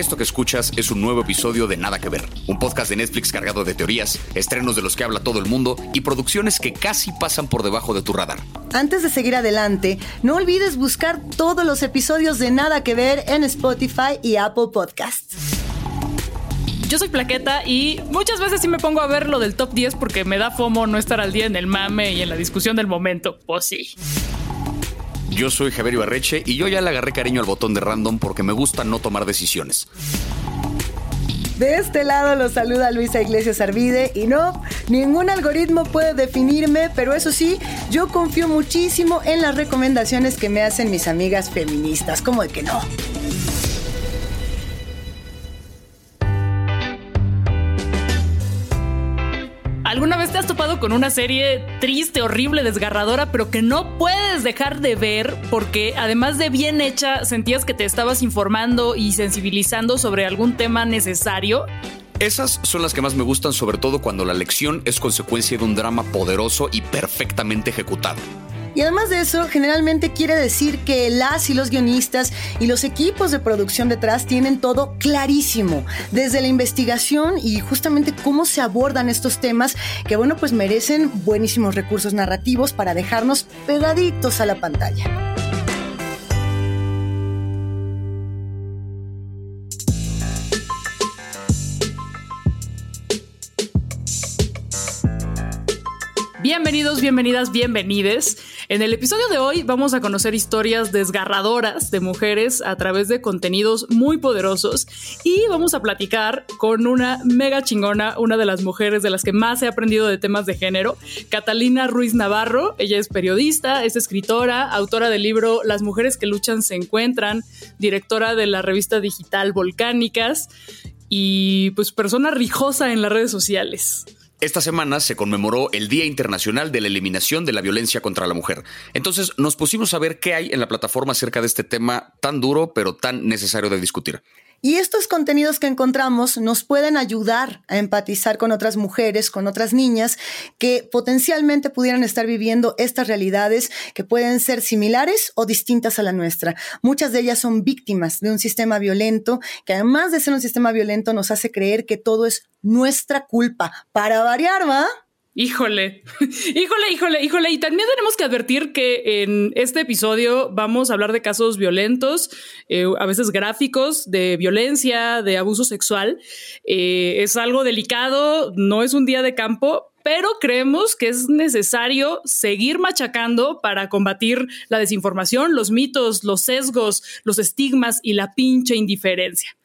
Esto que escuchas es un nuevo episodio de Nada que Ver, un podcast de Netflix cargado de teorías, estrenos de los que habla todo el mundo y producciones que casi pasan por debajo de tu radar. Antes de seguir adelante, no olvides buscar todos los episodios de Nada que Ver en Spotify y Apple Podcasts. Yo soy Plaqueta y muchas veces sí me pongo a ver lo del top 10 porque me da fomo no estar al día en el mame y en la discusión del momento. Pues sí. Yo soy Javier Ibarreche y yo ya le agarré cariño al botón de random porque me gusta no tomar decisiones. De este lado los saluda Luisa Iglesias Arvide y no, ningún algoritmo puede definirme, pero eso sí, yo confío muchísimo en las recomendaciones que me hacen mis amigas feministas, como de que no. ¿Alguna vez te has topado con una serie triste, horrible, desgarradora, pero que no puedes dejar de ver porque además de bien hecha, sentías que te estabas informando y sensibilizando sobre algún tema necesario? Esas son las que más me gustan, sobre todo cuando la lección es consecuencia de un drama poderoso y perfectamente ejecutado. Y además de eso, generalmente quiere decir que las y los guionistas y los equipos de producción detrás tienen todo clarísimo, desde la investigación y justamente cómo se abordan estos temas que, bueno, pues merecen buenísimos recursos narrativos para dejarnos pegaditos a la pantalla. Bienvenidos, bienvenidas, bienvenides. En el episodio de hoy vamos a conocer historias desgarradoras de mujeres a través de contenidos muy poderosos y vamos a platicar con una mega chingona, una de las mujeres de las que más he aprendido de temas de género, Catalina Ruiz Navarro. Ella es periodista, es escritora, autora del libro Las mujeres que luchan se encuentran, directora de la revista digital Volcánicas y pues persona rijosa en las redes sociales. Esta semana se conmemoró el Día Internacional de la Eliminación de la Violencia contra la Mujer. Entonces nos pusimos a ver qué hay en la plataforma acerca de este tema tan duro pero tan necesario de discutir. Y estos contenidos que encontramos nos pueden ayudar a empatizar con otras mujeres, con otras niñas que potencialmente pudieran estar viviendo estas realidades que pueden ser similares o distintas a la nuestra. Muchas de ellas son víctimas de un sistema violento que además de ser un sistema violento nos hace creer que todo es nuestra culpa. Para variar, ¿va? Híjole, híjole, híjole, híjole. Y también tenemos que advertir que en este episodio vamos a hablar de casos violentos, eh, a veces gráficos, de violencia, de abuso sexual. Eh, es algo delicado, no es un día de campo, pero creemos que es necesario seguir machacando para combatir la desinformación, los mitos, los sesgos, los estigmas y la pinche indiferencia.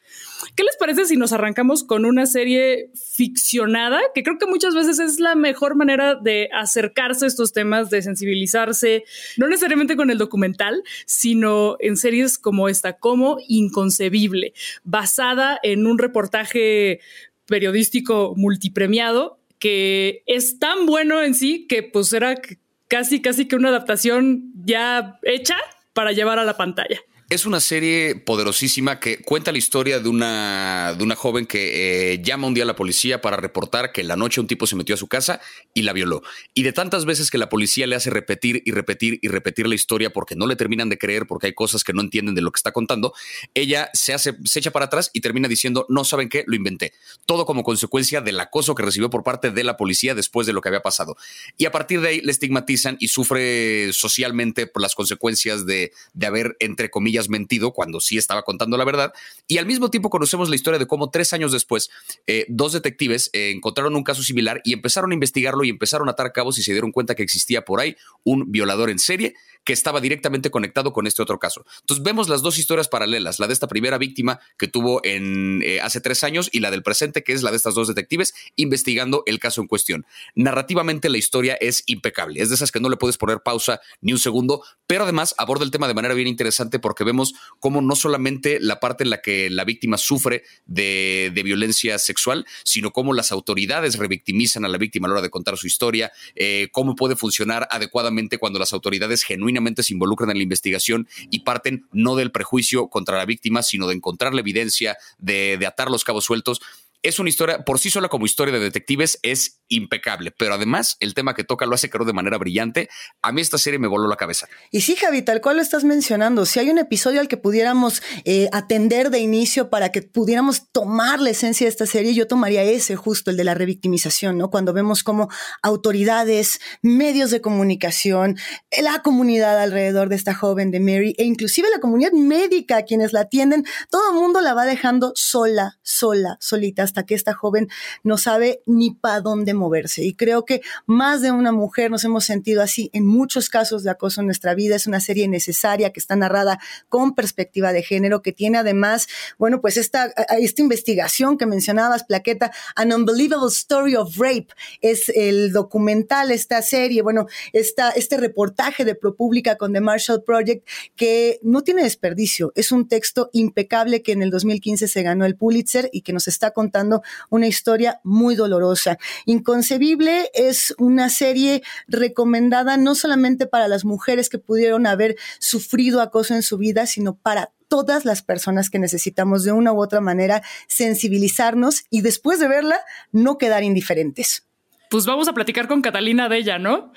¿Qué les parece si nos arrancamos con una serie ficcionada? Que creo que muchas veces es la mejor manera de acercarse a estos temas, de sensibilizarse, no necesariamente con el documental, sino en series como esta, como Inconcebible, basada en un reportaje periodístico multipremiado que es tan bueno en sí que pues era casi, casi que una adaptación ya hecha para llevar a la pantalla. Es una serie poderosísima que cuenta la historia de una, de una joven que eh, llama un día a la policía para reportar que en la noche un tipo se metió a su casa y la violó. Y de tantas veces que la policía le hace repetir y repetir y repetir la historia porque no le terminan de creer, porque hay cosas que no entienden de lo que está contando, ella se, hace, se echa para atrás y termina diciendo, no saben qué, lo inventé. Todo como consecuencia del acoso que recibió por parte de la policía después de lo que había pasado. Y a partir de ahí le estigmatizan y sufre socialmente por las consecuencias de, de haber, entre comillas, mentido cuando sí estaba contando la verdad. Y al mismo tiempo conocemos la historia de cómo tres años después, eh, dos detectives eh, encontraron un caso similar y empezaron a investigarlo y empezaron a atar cabos y se dieron cuenta que existía por ahí un violador en serie que estaba directamente conectado con este otro caso. Entonces vemos las dos historias paralelas, la de esta primera víctima que tuvo eh, hace tres años y la del presente, que es la de estas dos detectives investigando el caso en cuestión. Narrativamente la historia es impecable, es de esas que no le puedes poner pausa ni un segundo, pero además aborda el tema de manera bien interesante porque vemos cómo no solamente la parte en la que la víctima sufre de, violencia sexual, sino cómo las autoridades revictimizan a la víctima a la hora de contar su historia, eh, cómo puede funcionar adecuadamente cuando las autoridades genuinamente se involucran en la investigación y parten no del prejuicio contra la víctima, sino de encontrar la evidencia, de, atar los cabos sueltos es una historia, por sí sola como historia de detectives, es impecable, pero además el tema que toca lo hace creo de manera brillante. A mí esta serie me voló la cabeza. Y sí, Javi, tal cual lo estás mencionando, si hay un episodio al que pudiéramos eh, atender de inicio para que pudiéramos tomar la esencia de esta serie, yo tomaría ese justo, el de la revictimización, ¿no? Cuando vemos cómo autoridades, medios de comunicación, la comunidad alrededor de esta joven de Mary e inclusive la comunidad médica, quienes la atienden, todo el mundo la va dejando sola, sola, solita hasta que esta joven no sabe ni para dónde moverse. Y creo que más de una mujer nos hemos sentido así en muchos casos de acoso en nuestra vida. Es una serie necesaria que está narrada con perspectiva de género, que tiene además, bueno, pues esta, esta investigación que mencionabas, Plaqueta, An Unbelievable Story of Rape, es el documental, esta serie, bueno, esta, este reportaje de ProPublica con The Marshall Project, que no tiene desperdicio. Es un texto impecable que en el 2015 se ganó el Pulitzer y que nos está contando una historia muy dolorosa. Inconcebible es una serie recomendada no solamente para las mujeres que pudieron haber sufrido acoso en su vida, sino para todas las personas que necesitamos de una u otra manera sensibilizarnos y después de verla no quedar indiferentes. Pues vamos a platicar con Catalina de ella, ¿no?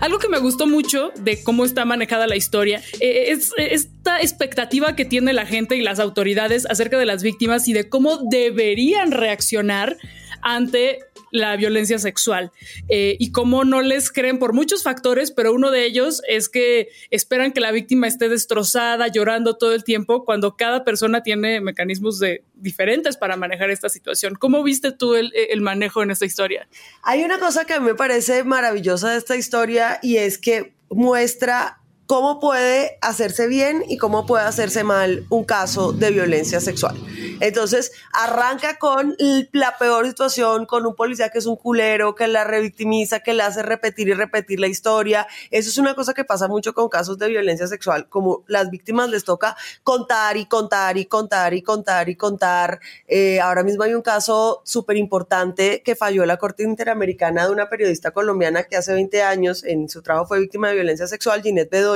Algo que me gustó mucho de cómo está manejada la historia eh, es esta expectativa que tiene la gente y las autoridades acerca de las víctimas y de cómo deberían reaccionar ante la violencia sexual eh, y cómo no les creen por muchos factores, pero uno de ellos es que esperan que la víctima esté destrozada, llorando todo el tiempo, cuando cada persona tiene mecanismos de, diferentes para manejar esta situación. ¿Cómo viste tú el, manejo en esta historia? Hay una cosa que me parece maravillosa de esta historia y es que muestra cómo puede hacerse bien y cómo puede hacerse mal un caso de violencia sexual. Entonces, arranca con la peor situación, con un policía que es un culero, que la revictimiza, que le hace repetir y repetir la historia. Eso es una cosa que pasa mucho con casos de violencia sexual, como las víctimas les toca contar y contar y contar y contar y contar. Eh, ahora mismo hay un caso súper importante que falló la Corte Interamericana de una periodista colombiana que hace 20 años en su trabajo fue víctima de violencia sexual, Ginette Bedoya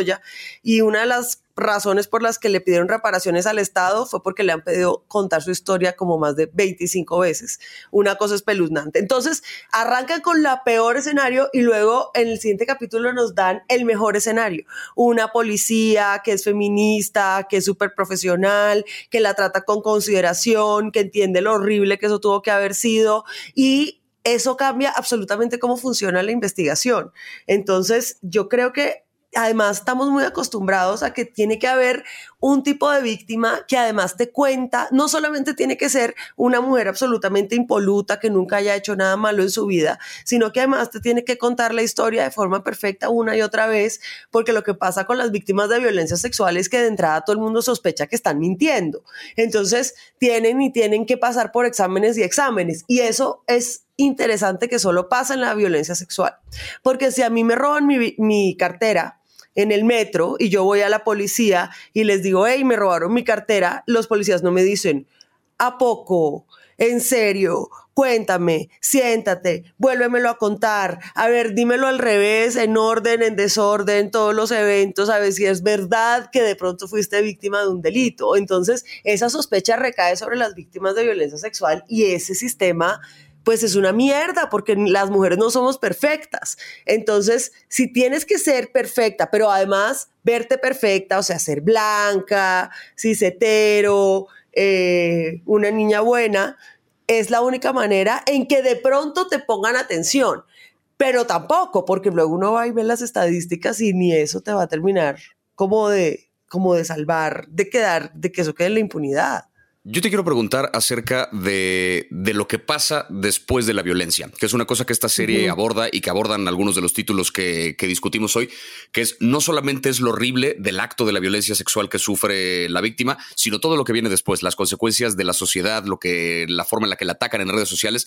y una de las razones por las que le pidieron reparaciones al Estado fue porque le han pedido contar su historia como más de 25 veces. Una cosa espeluznante. Entonces, arrancan con la peor escenario y luego en el siguiente capítulo nos dan el mejor escenario. Una policía que es feminista, que es súper profesional, que la trata con consideración, que entiende lo horrible que eso tuvo que haber sido y eso cambia absolutamente cómo funciona la investigación. Entonces, yo creo que además estamos muy acostumbrados a que tiene que haber un tipo de víctima que además te cuenta, no solamente tiene que ser una mujer absolutamente impoluta que nunca haya hecho nada malo en su vida, sino que además te tiene que contar la historia de forma perfecta una y otra vez, porque lo que pasa con las víctimas de violencia sexual es que de entrada todo el mundo sospecha que están mintiendo. Entonces tienen y tienen que pasar por exámenes y exámenes. Y eso es interesante que solo pasa en la violencia sexual. Porque si a mí me roban mi, mi cartera, en el metro y yo voy a la policía y les digo, hey, me robaron mi cartera, los policías no me dicen, ¿a poco? En serio, cuéntame, siéntate, vuélvemelo a contar, a ver, dímelo al revés, en orden, en desorden, todos los eventos, a ver si es verdad que de pronto fuiste víctima de un delito. Entonces, esa sospecha recae sobre las víctimas de violencia sexual y ese sistema pues es una mierda porque las mujeres no somos perfectas. Entonces, si tienes que ser perfecta, pero además verte perfecta, o sea, ser blanca, cisetero, eh, una niña buena, es la única manera en que de pronto te pongan atención. Pero tampoco, porque luego uno va y ve las estadísticas y ni eso te va a terminar como de, como de salvar, de quedar, de que eso quede en la impunidad. Yo te quiero preguntar acerca de, lo que pasa después de la violencia, que es una cosa que esta serie aborda y que abordan algunos de los títulos que, discutimos hoy, que es no solamente es lo horrible del acto de la violencia sexual que sufre la víctima, sino todo lo que viene después, las consecuencias de la sociedad, lo que, la forma en la que la atacan en redes sociales.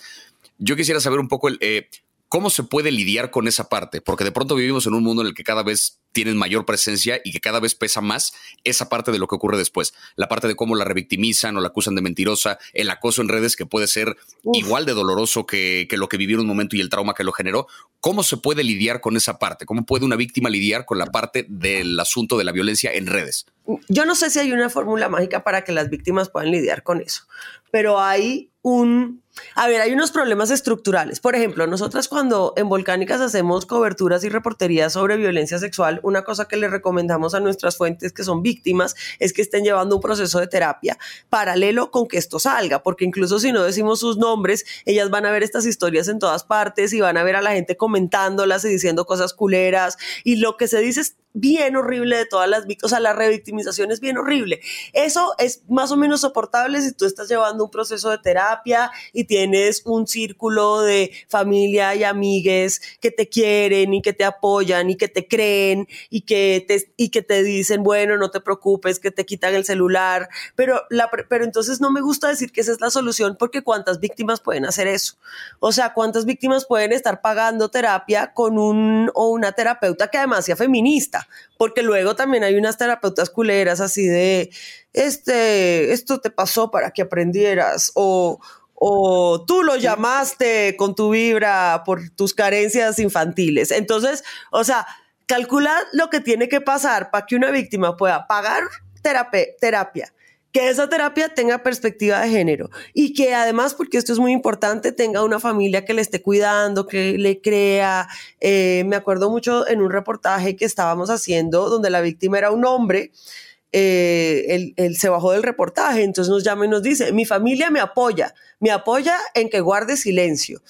Yo quisiera saber un poco el, eh, ¿Cómo se puede lidiar con esa parte? Porque de pronto vivimos en un mundo en el que cada vez tienen mayor presencia y que cada vez pesa más esa parte de lo que ocurre después. La parte de cómo la revictimizan o la acusan de mentirosa, el acoso en redes que puede ser igual de doloroso que, que, lo que vivió en un momento y el trauma que lo generó. ¿Cómo se puede lidiar con esa parte? ¿Cómo puede una víctima lidiar con la parte del asunto de la violencia en redes? Yo no sé si hay una fórmula mágica para que las víctimas puedan lidiar con eso, pero hay un a ver, hay unos problemas estructurales. Por ejemplo, nosotras cuando en Volcánicas hacemos coberturas y reporterías sobre violencia sexual, una cosa que le recomendamos a nuestras fuentes que son víctimas es que estén llevando un proceso de terapia paralelo con que esto salga, porque incluso si no decimos sus nombres, ellas van a ver estas historias en todas partes y van a ver a la gente comentándolas y diciendo cosas culeras y lo que se dice es bien horrible de todas las víctimas, o sea, la revictimización es bien horrible. Eso es más o menos soportable si tú estás llevando un proceso de terapia y tienes un círculo de familia y amigues que te quieren y que te apoyan y que te creen y que te, y que te dicen, bueno, no te preocupes, que te quitan el celular. Pero, la, pero entonces no me gusta decir que esa es la solución porque cuántas víctimas pueden hacer eso. O sea, cuántas víctimas pueden estar pagando terapia con un o una terapeuta que además sea feminista, porque luego también hay unas terapeutas culeras así de, este, esto te pasó para que aprendieras o o tú lo llamaste con tu vibra por tus carencias infantiles. Entonces, o sea, calcula lo que tiene que pasar para que una víctima pueda pagar terapia, que esa terapia tenga perspectiva de género y que además, porque esto es muy importante, tenga una familia que le esté cuidando, que le crea. Eh, me acuerdo mucho en un reportaje que estábamos haciendo donde la víctima era un hombre eh, él, se bajó del reportaje, entonces nos llama y nos dice, mi familia me apoya, me apoya en que guarde silencio.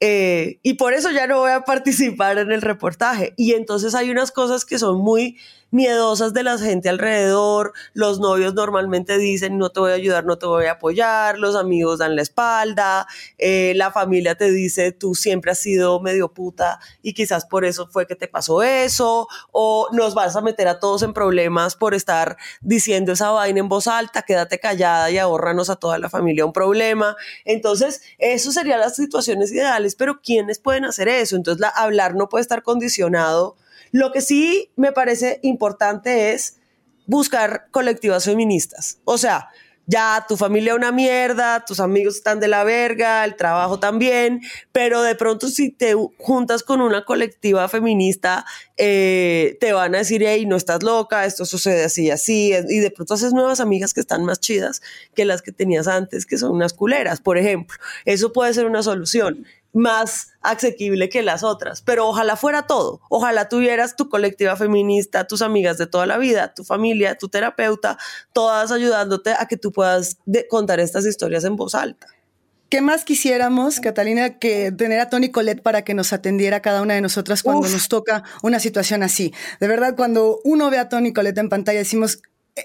Eh, y por eso ya no voy a participar en el reportaje. Y entonces hay unas cosas que son muy miedosas de la gente alrededor, los novios normalmente dicen no te voy a ayudar, no te voy a apoyar, los amigos dan la espalda, eh, la familia te dice tú siempre has sido medio puta y quizás por eso fue que te pasó eso, o nos vas a meter a todos en problemas por estar diciendo esa vaina en voz alta, quédate callada y ahorranos a toda la familia un problema. Entonces, eso serían las situaciones ideales, pero ¿quiénes pueden hacer eso? Entonces, la, hablar no puede estar condicionado lo que sí me parece importante es buscar colectivas feministas. O sea, ya tu familia una mierda, tus amigos están de la verga, el trabajo también, pero de pronto si te juntas con una colectiva feminista, eh, te van a decir, hey, no estás loca, esto sucede así y así, y de pronto haces nuevas amigas que están más chidas que las que tenías antes, que son unas culeras, por ejemplo. Eso puede ser una solución más asequible que las otras. Pero ojalá fuera todo. Ojalá tuvieras tu colectiva feminista, tus amigas de toda la vida, tu familia, tu terapeuta, todas ayudándote a que tú puedas contar estas historias en voz alta. ¿Qué más quisiéramos, Catalina, que tener a Tony Colette para que nos atendiera cada una de nosotras cuando nos toca una situación así? De verdad, cuando uno ve a Tony Colette en pantalla, decimos,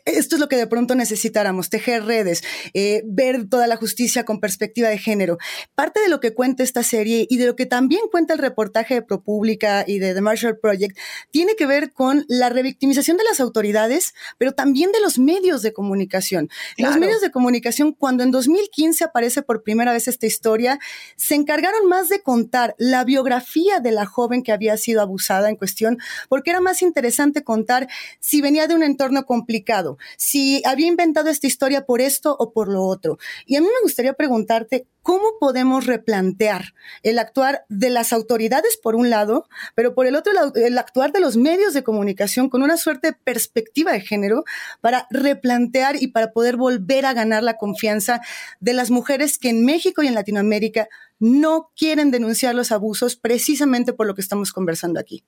esto es lo que de pronto necesitáramos, tejer redes, eh, ver toda la justicia con perspectiva de género. Parte de lo que cuenta esta serie y de lo que también cuenta el reportaje de ProPublica y de The Marshall Project tiene que ver con la revictimización de las autoridades, pero también de los medios de comunicación. Los medios de comunicación, cuando en 2015 aparece por primera vez esta historia, se encargaron más de contar la biografía de la joven que había sido abusada en cuestión, porque era más interesante contar si venía de un entorno complicado si había inventado esta historia por esto o por lo otro. Y a mí me gustaría preguntarte, ¿cómo podemos replantear el actuar de las autoridades por un lado, pero por el otro el actuar de los medios de comunicación con una suerte de perspectiva de género para replantear y para poder volver a ganar la confianza de las mujeres que en México y en Latinoamérica no quieren denunciar los abusos precisamente por lo que estamos conversando aquí?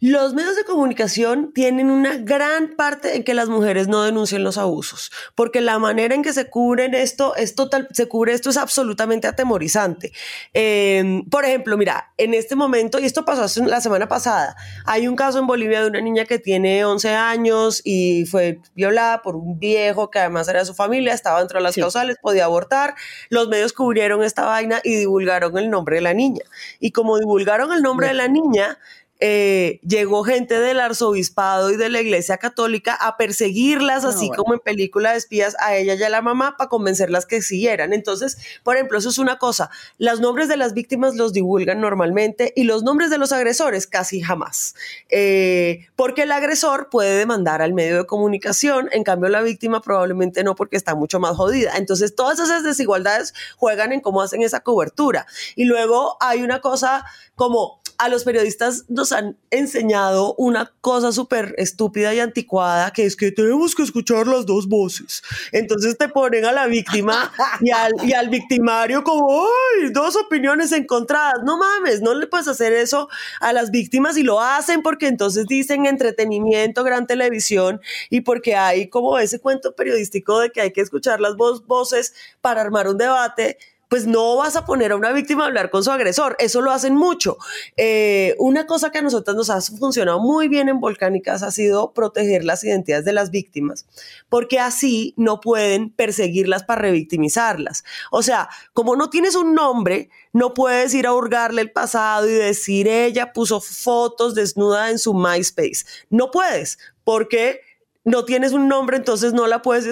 Los medios de comunicación tienen una gran parte en que las mujeres no denuncien los abusos, porque la manera en que se cubren esto es total, se cubre esto es absolutamente atemorizante. Em, por ejemplo, mira, en este momento, y esto pasó la semana pasada, hay un caso en Bolivia de una niña que tiene 11 años y fue violada por un viejo que además era de su familia, estaba dentro de las causales, podía abortar. Los medios cubrieron esta vaina y divulgaron el nombre de la niña. Y como divulgaron el nombre de la niña, eh, llegó gente del arzobispado y de la iglesia católica a perseguirlas, así como en película de espías, a ella y a la mamá para convencerlas que siguieran. Entonces, por ejemplo, eso es una cosa. Los nombres de las víctimas los divulgan normalmente y los nombres de los agresores casi jamás. Eh, porque el agresor puede demandar al medio de comunicación, en cambio la víctima probablemente no porque está mucho más jodida. Entonces, todas esas desigualdades juegan en cómo hacen esa cobertura. Y luego hay una cosa como a los periodistas nos han enseñado una cosa súper estúpida y anticuada, que es que tenemos que escuchar las dos voces. Entonces te ponen a la víctima y al, y al victimario como, ¡ay! Dos opiniones encontradas. No mames, no le puedes hacer eso a las víctimas y lo hacen porque entonces dicen entretenimiento, gran televisión y porque hay como ese cuento periodístico de que hay que escuchar las voces para armar un debate pues no vas a poner a una víctima a hablar con su agresor. Eso lo hacen mucho. Eh, una cosa que a nosotros nos ha funcionado muy bien en Volcánicas ha sido proteger las identidades de las víctimas, porque así no pueden perseguirlas para revictimizarlas. O sea, como no tienes un nombre, no puedes ir a hurgarle el pasado y decir ella puso fotos desnuda en su MySpace. No puedes, porque no tienes un nombre, entonces no la puedes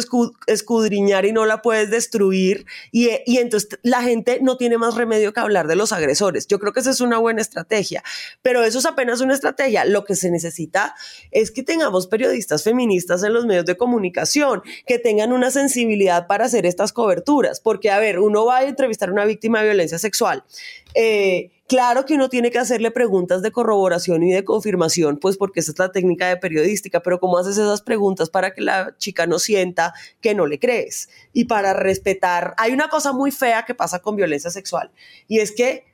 escudriñar y no la puedes destruir. Y, entonces la gente no tiene más remedio que hablar de los agresores. Yo creo que esa es una buena estrategia, pero eso es apenas una estrategia. Lo que se necesita es que tengamos periodistas feministas en los medios de comunicación, que tengan una sensibilidad para hacer estas coberturas. Porque, a ver, uno va a entrevistar a una víctima de violencia sexual. Eh, Claro que uno tiene que hacerle preguntas de corroboración y de confirmación, pues porque esa es la técnica de periodística, pero ¿cómo haces esas preguntas para que la chica no sienta que no le crees? Y para respetar, hay una cosa muy fea que pasa con violencia sexual, y es que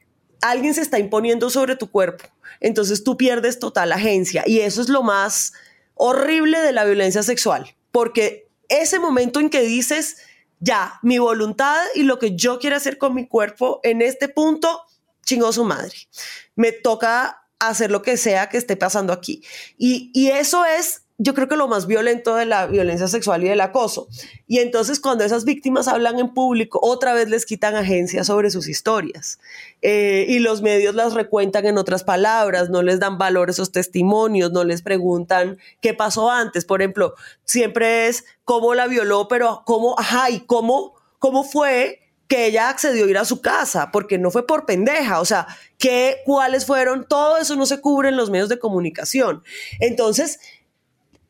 alguien se está imponiendo sobre tu cuerpo, entonces tú pierdes total agencia, y eso es lo más horrible de la violencia sexual, porque ese momento en que dices, ya, mi voluntad y lo que yo quiero hacer con mi cuerpo en este punto chingó su madre. Me toca hacer lo que sea que esté pasando aquí. Y, y eso es yo creo que lo más violento de la violencia sexual y del acoso. Y entonces cuando esas víctimas hablan en público, otra vez les quitan agencia sobre sus historias. Eh, y los medios las recuentan en otras palabras, no les dan valor esos testimonios, no les preguntan qué pasó antes. Por ejemplo, siempre es cómo la violó, pero cómo, ajá, y cómo, cómo fue que ella accedió a ir a su casa, porque no fue por pendeja, o sea, que, cuáles fueron, todo eso no se cubre en los medios de comunicación. Entonces,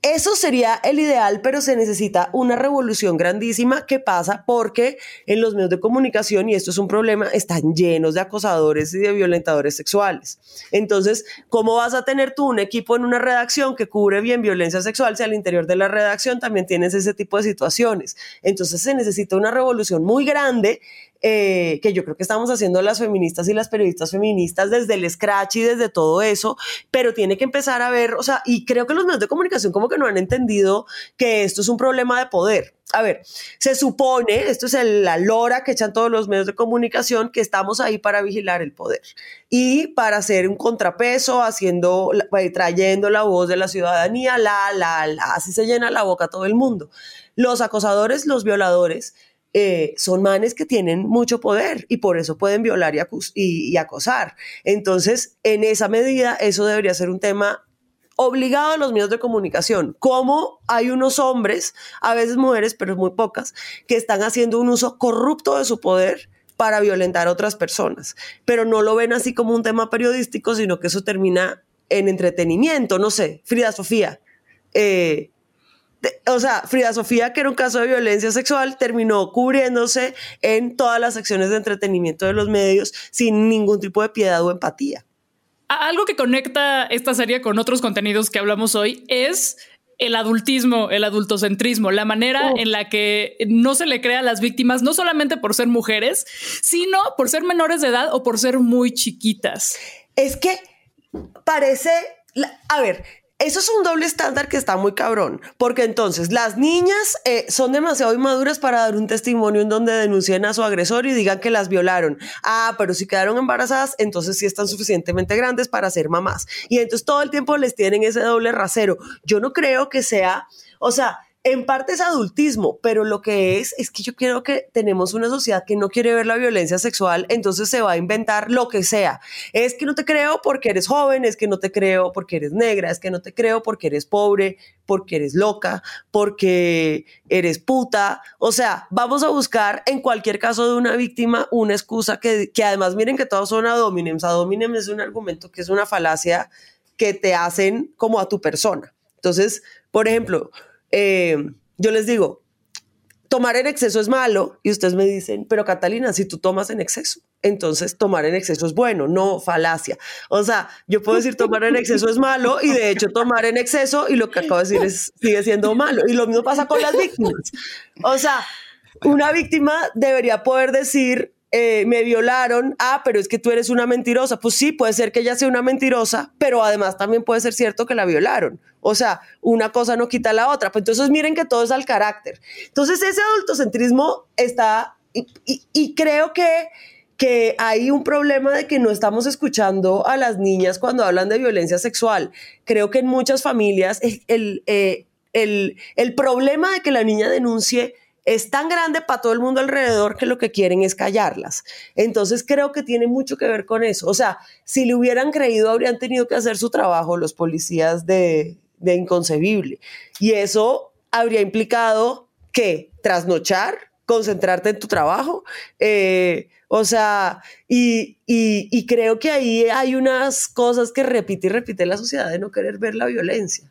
eso sería el ideal, pero se necesita una revolución grandísima que pasa porque en los medios de comunicación, y esto es un problema, están llenos de acosadores y de violentadores sexuales. Entonces, ¿cómo vas a tener tú un equipo en una redacción que cubre bien violencia sexual si al interior de la redacción también tienes ese tipo de situaciones? Entonces se necesita una revolución muy grande eh, que yo creo que estamos haciendo las feministas y las periodistas feministas desde el scratch y desde todo eso, pero tiene que empezar a ver, o sea, y creo que los medios de comunicación como que no han entendido que esto es un problema de poder. A ver, se supone, esto es la lora que echan todos los medios de comunicación, que estamos ahí para vigilar el poder y para hacer un contrapeso, haciendo, eh, trayendo la voz de la ciudadanía, la, la, la, así se llena la boca todo el mundo. Los acosadores, los violadores, eh, son manes que tienen mucho poder y por eso pueden violar y, acosar. Entonces, en esa medida, eso debería ser un tema obligado a los medios de comunicación. Como hay unos hombres, a veces mujeres, pero muy pocas, que están haciendo un uso corrupto de su poder para violentar a otras personas, pero no lo ven así como un tema periodístico, sino que eso termina en entretenimiento, no sé, Frida Sofía. Eh, o sea, Frida Sofía, que era un caso de violencia sexual, terminó cubriéndose en todas las acciones de entretenimiento de los medios sin ningún tipo de piedad o empatía. Algo que conecta esta serie con otros contenidos que hablamos hoy es el adultismo, el adultocentrismo, la manera en la que no se le crea a las víctimas, no solamente por ser mujeres, sino por ser menores de edad o por ser muy chiquitas. Es que parece, a ver, eso es un doble estándar que está muy cabrón, porque entonces las niñas eh, son demasiado inmaduras para dar un testimonio en donde denuncien a su agresor y digan que las violaron. Ah, pero si quedaron embarazadas, entonces sí están suficientemente grandes para ser mamás. Y entonces todo el tiempo les tienen ese doble rasero. Yo no creo que sea, o sea, en parte es adultismo, pero lo que es es que yo creo que tenemos una sociedad que no quiere ver la violencia sexual, entonces se va a inventar lo que sea. Es que no te creo porque eres joven, es que no te creo porque eres negra, es que no te creo porque eres pobre, porque eres loca, porque eres puta. O sea, vamos a buscar en cualquier caso de una víctima una excusa que, que además miren que todos son adóminems. Adóminem es un argumento que es una falacia que te hacen como a tu persona. Entonces, por ejemplo, eh, yo les digo, tomar en exceso es malo y ustedes me dicen, pero Catalina, si tú tomas en exceso, entonces tomar en exceso es bueno, no falacia. O sea, yo puedo decir tomar en exceso es malo y de hecho tomar en exceso y lo que acabo de decir es, sigue siendo malo. Y lo mismo pasa con las víctimas. O sea, una víctima debería poder decir, eh, me violaron, ah, pero es que tú eres una mentirosa. Pues sí, puede ser que ella sea una mentirosa, pero además también puede ser cierto que la violaron. O sea, una cosa no quita la otra. Pues entonces miren que todo es al carácter. Entonces ese adultocentrismo está, y, creo que que hay un problema de que no estamos escuchando a las niñas cuando hablan de violencia sexual. Creo que en muchas familias el, eh, el, el problema de que la niña denuncie es tan grande para todo el mundo alrededor que lo que quieren es callarlas. Entonces creo que tiene mucho que ver con eso. O sea, si le hubieran creído, habrían tenido que hacer su trabajo los policías de, inconcebible. Y eso habría implicado que trasnochar, concentrarte en tu trabajo. Eh, o sea, y, y creo que ahí hay unas cosas que repite y repite la sociedad de no querer ver la violencia.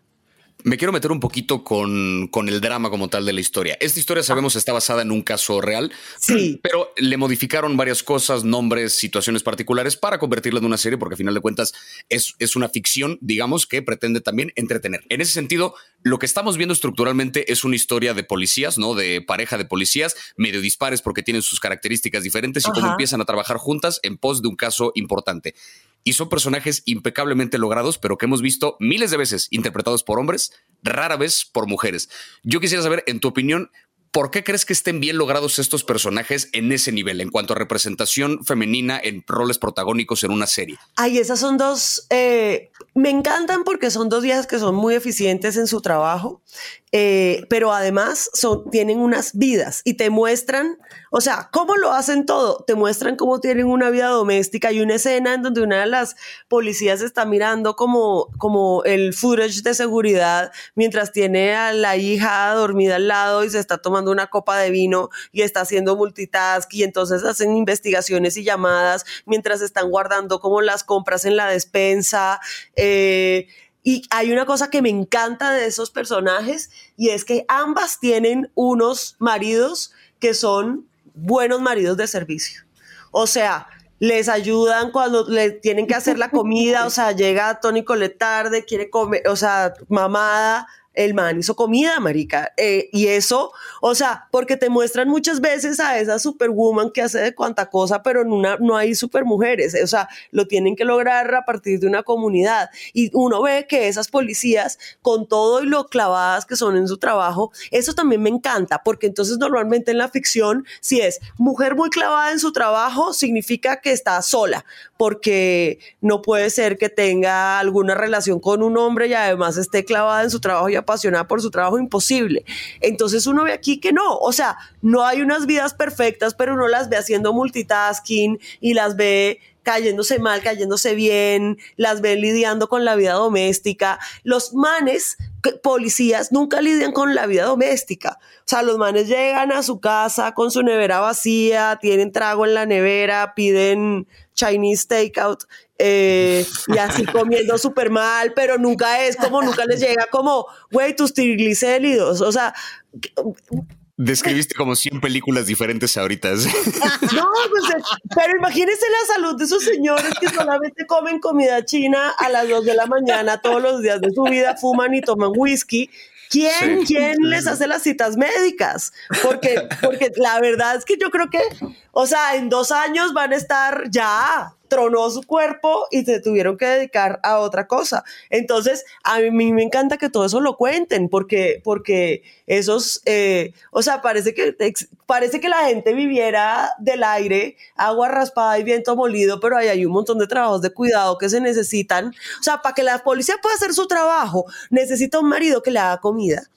Me quiero meter un poquito con, con, el drama como tal de la historia. Esta historia sabemos está basada en un caso real, sí. pero le modificaron varias cosas, nombres, situaciones particulares para convertirla en una serie, porque a final de cuentas es, es una ficción, digamos, que pretende también entretener. En ese sentido, lo que estamos viendo estructuralmente es una historia de policías, ¿no? De pareja de policías, medio dispares porque tienen sus características diferentes y cómo empiezan a trabajar juntas en pos de un caso importante y son personajes impecablemente logrados, pero que hemos visto miles de veces interpretados por hombres, rara vez por mujeres. Yo quisiera saber, en tu opinión, ¿Por qué crees que estén bien logrados estos personajes en ese nivel, en cuanto a representación femenina en roles protagónicos en una serie? Ay, esas son dos, eh, me encantan porque son dos días que son muy eficientes en su trabajo, eh, pero además son, tienen unas vidas y te muestran, o sea, ¿cómo lo hacen todo? Te muestran cómo tienen una vida doméstica. y una escena en donde una de las policías está mirando como, como el footage de seguridad mientras tiene a la hija dormida al lado y se está tomando una copa de vino y está haciendo multitask y entonces hacen investigaciones y llamadas mientras están guardando como las compras en la despensa. Eh, y hay una cosa que me encanta de esos personajes y es que ambas tienen unos maridos que son buenos maridos de servicio. O sea, les ayudan cuando le tienen que hacer la comida, o sea, llega Tony Cole tarde, quiere comer, o sea, mamada, el man hizo comida, marica. Eh, y eso, o sea, porque te muestran muchas veces a esa superwoman que hace de cuanta cosa, pero en una, no hay supermujeres. O sea, lo tienen que lograr a partir de una comunidad. Y uno ve que esas policías, con todo y lo clavadas que son en su trabajo, eso también me encanta, porque entonces normalmente en la ficción, si es mujer muy clavada en su trabajo, significa que está sola, porque no puede ser que tenga alguna relación con un hombre y además esté clavada en su trabajo y apasionada por su trabajo, imposible. Entonces uno ve aquí que no, o sea, no hay unas vidas perfectas, pero uno las ve haciendo multitasking y las ve cayéndose mal, cayéndose bien, las ve lidiando con la vida doméstica. Los manes, policías, nunca lidian con la vida doméstica. O sea, los manes llegan a su casa con su nevera vacía, tienen trago en la nevera, piden Chinese takeout eh, y así comiendo súper mal, pero nunca es como, nunca les llega como, güey, tus triglicéridos, o sea... Describiste como 100 películas diferentes ahorita. no, pues, pero imagínense la salud de esos señores que solamente comen comida china a las 2 de la mañana todos los días de su vida, fuman y toman whisky ¿Quién, ¿quién les hace las citas médicas? Porque, porque la verdad es que yo creo que, o sea, en dos años van a estar ya, tronó su cuerpo y se tuvieron que dedicar a otra cosa. Entonces, a mí me encanta que todo eso lo cuenten, porque, porque esos, eh, o sea, parece que, parece que la gente viviera del aire, agua raspada y viento molido, pero ahí hay un montón de trabajos de cuidado que se necesitan. O sea, para que la policía pueda hacer su trabajo, necesita un marido que le haga comida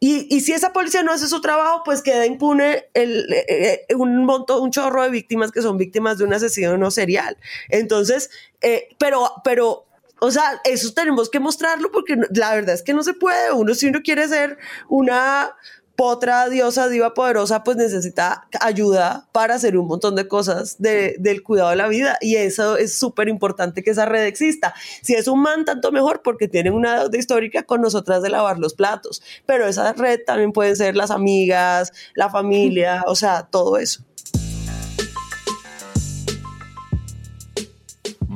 y, si esa policía no hace su trabajo, pues queda impune el, eh, eh, un montón, un chorro de víctimas que son víctimas de un asesino no serial. Entonces, eh, pero, pero, o sea, eso tenemos que mostrarlo porque la verdad es que no se puede. Uno, si uno quiere ser una potra, diosa, diva poderosa, pues necesita ayuda para hacer un montón de cosas del cuidado de la vida. Y eso es súper importante que esa red exista. Si es un man, tanto mejor porque tienen una deuda histórica con nosotras de lavar los platos. Pero esa red también pueden ser las amigas, la familia, o sea, todo eso.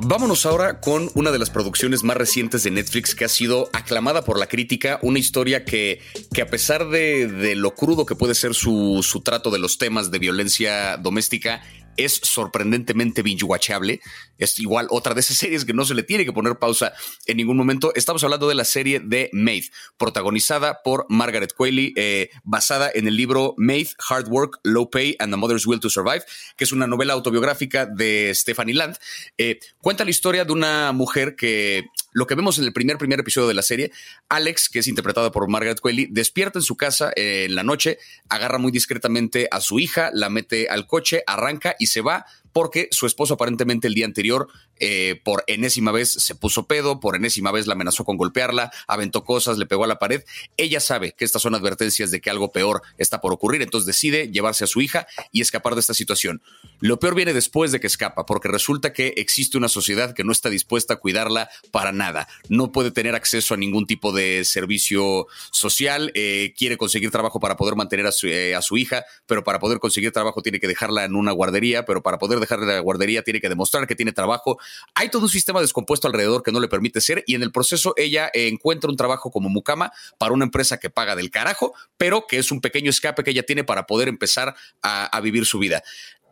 Vámonos ahora con una de las producciones más recientes de Netflix que ha sido aclamada por la crítica, una historia que, que a pesar de, de lo crudo que puede ser su, su trato de los temas de violencia doméstica, es sorprendentemente binge-watchable. Es igual otra de esas series que no se le tiene que poner pausa en ningún momento. Estamos hablando de la serie de Maid, protagonizada por Margaret Qualley, eh, basada en el libro Maid, Hard Work, Low Pay and the Mother's Will to Survive, que es una novela autobiográfica de Stephanie Land. Eh, cuenta la historia de una mujer que lo que vemos en el primer, primer episodio de la serie, Alex, que es interpretada por Margaret Qualley, despierta en su casa eh, en la noche, agarra muy discretamente a su hija, la mete al coche, arranca y se va porque su esposo aparentemente el día anterior eh, por enésima vez se puso pedo, por enésima vez la amenazó con golpearla, aventó cosas, le pegó a la pared. Ella sabe que estas son advertencias de que algo peor está por ocurrir, entonces decide llevarse a su hija y escapar de esta situación. Lo peor viene después de que escapa, porque resulta que existe una sociedad que no está dispuesta a cuidarla para nada. No puede tener acceso a ningún tipo de servicio social, eh, quiere conseguir trabajo para poder mantener a su, eh, a su hija, pero para poder conseguir trabajo tiene que dejarla en una guardería, pero para poder dejarla en la guardería tiene que demostrar que tiene trabajo hay todo un sistema descompuesto alrededor que no le permite ser y en el proceso ella encuentra un trabajo como mucama para una empresa que paga del carajo, pero que es un pequeño escape que ella tiene para poder empezar a, vivir su vida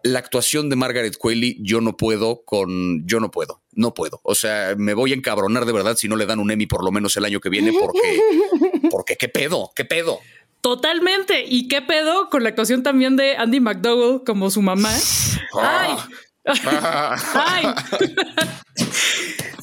la actuación de Margaret Qualley, yo no puedo con. Yo no puedo, no puedo. O sea, me voy a encabronar de verdad si no le dan un Emmy por lo menos el año que viene, porque. Porque qué pedo, qué pedo. Totalmente. ¿Y qué pedo con la actuación también de Andy McDowell como su mamá? Ah. Ay, Ay.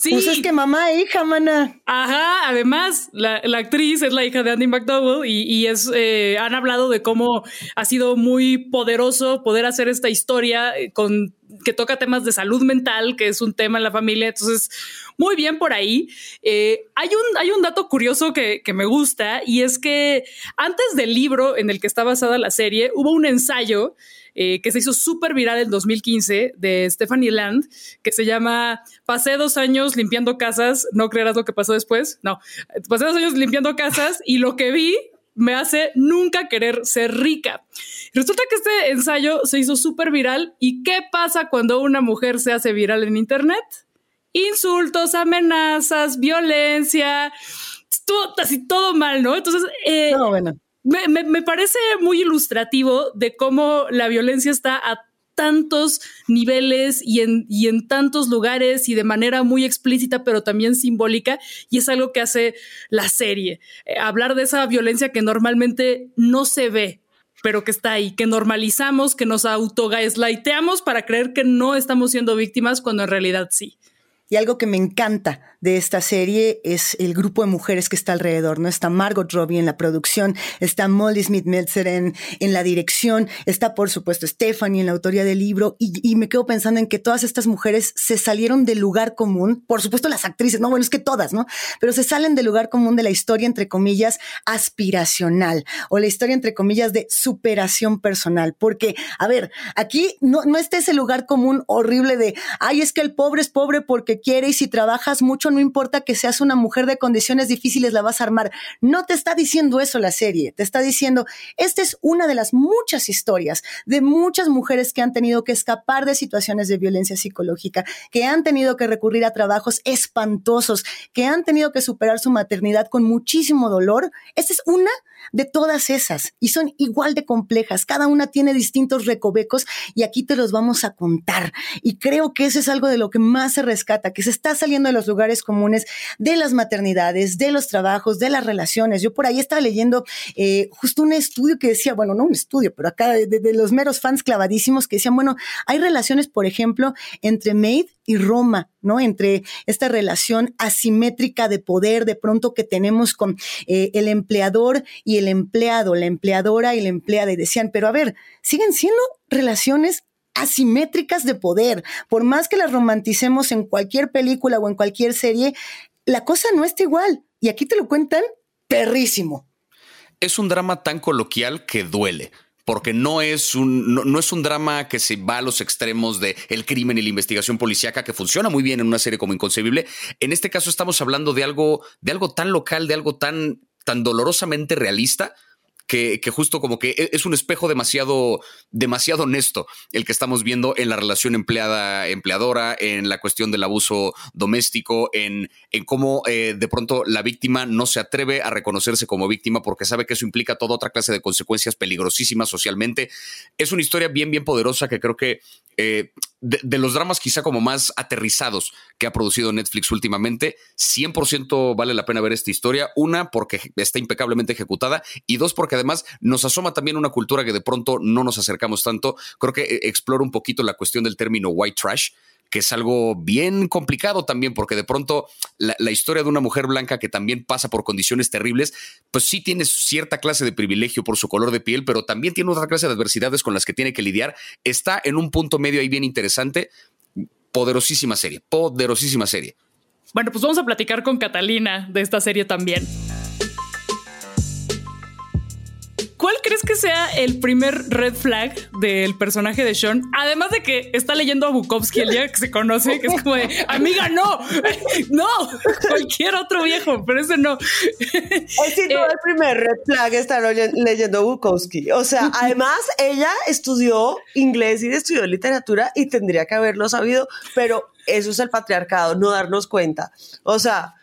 Sí. Pues es que mamá e hija, mana. Ajá, además, la, actriz es la hija de Andy McDowell y, es, eh, han hablado de cómo ha sido muy poderoso poder hacer esta historia eh, con que toca temas de salud mental, que es un tema en la familia. Entonces, muy bien por ahí. Eh, hay, un, hay un dato curioso que, que me gusta y es que antes del libro en el que está basada la serie, hubo un ensayo eh, que se hizo súper viral en 2015 de Stephanie Land, que se llama Pasé dos años limpiando casas, no creerás lo que pasó después, no, pasé dos años limpiando casas y lo que vi me hace nunca querer ser rica. Resulta que este ensayo se hizo súper viral y ¿qué pasa cuando una mujer se hace viral en Internet? Insultos, amenazas, violencia, todo, así todo mal, ¿no? Entonces, eh, no, bueno me, parece muy ilustrativo de cómo la violencia está a tantos niveles y en, y en tantos lugares y de manera muy explícita, pero también simbólica, y es algo que hace la serie. Eh, hablar de esa violencia que normalmente no se ve, pero que está ahí, que normalizamos, que nos autogaslighteamos para creer que no estamos siendo víctimas cuando en realidad sí. Y algo que me encanta de esta serie es el grupo de mujeres que está alrededor, ¿no? Está Margot Robbie en la producción, está Molly Smith Meltzer en, en la dirección, está por supuesto Stephanie en la autoría del libro y, y, me quedo pensando en que todas estas mujeres se salieron del lugar común, por supuesto las actrices, no, bueno, es que todas, ¿no? Pero se salen del lugar común de la historia, entre comillas, aspiracional o la historia, entre comillas, de superación personal, porque, a ver, aquí no, no está ese lugar común horrible de, ay, es que el pobre es pobre porque quiere y si trabajas mucho, no importa que seas una mujer de condiciones difíciles, la vas a armar. No te está diciendo eso la serie, te está diciendo, esta es una de las muchas historias de muchas mujeres que han tenido que escapar de situaciones de violencia psicológica, que han tenido que recurrir a trabajos espantosos, que han tenido que superar su maternidad con muchísimo dolor. Esta es una de todas esas y son igual de complejas. Cada una tiene distintos recovecos y aquí te los vamos a contar. Y creo que eso es algo de lo que más se rescata, que se está saliendo de los lugares comunes de las maternidades, de los trabajos, de las relaciones. Yo por ahí estaba leyendo eh, justo un estudio que decía, bueno, no un estudio, pero acá de, los meros fans clavadísimos que decían, bueno, hay relaciones, por ejemplo, entre maid y Roma, ¿no? Entre esta relación asimétrica de poder de pronto que tenemos con eh, el empleador y el empleado, la empleadora y la empleada. Y decían, pero a ver, siguen siendo relaciones asimétricas de poder. Por más que las romanticemos en cualquier película o en cualquier serie, la cosa no está igual. Y aquí te lo cuentan perrísimo. Es un drama tan coloquial que duele porque no es un, no, es un drama que se va a los extremos de el crimen y la investigación policíaca que funciona muy bien en una serie como Inconcebible. En este caso estamos hablando de algo, de algo tan local, de algo tan, tan dolorosamente realista que, justo como que e, es un espejo demasiado, demasiado honesto el que estamos viendo en la relación empleada-empleadora, en la cuestión del abuso doméstico, en, en cómo eh, de pronto la víctima no se atreve a reconocerse como víctima porque sabe que eso implica toda otra clase de consecuencias peligrosísimas socialmente. Es una historia bien, bien poderosa que creo que eh, de, los dramas quizá como más aterrizados que ha producido Netflix últimamente, 100% vale la pena ver esta historia. Una, porque está impecablemente ejecutada y dos, porque además nos asoma también una cultura que de pronto no nos acercamos tanto. Creo que eh, explora un poquito la cuestión del término white trash que es algo bien complicado también, porque de pronto la, historia de una mujer blanca que también pasa por condiciones terribles, pues sí tiene cierta clase de privilegio por su color de piel, pero también tiene otra clase de adversidades con las que tiene que lidiar. Está en un punto medio ahí bien interesante. Poderosísima serie, poderosísima serie. Bueno, pues vamos a platicar con Catalina de esta serie también. ¿Cuál crees que sea el primer red flag del personaje de Sean? Además de que está leyendo a Bukowski el día que se conoce, que es como de, amiga, no, no, cualquier otro viejo, pero ese no. Es sin duda el primer red flag estar leyendo Bukowski. O sea, además ella estudió inglés y estudió literatura y tendría que haberlo sabido, pero eso es el patriarcado, no darnos cuenta. O sea,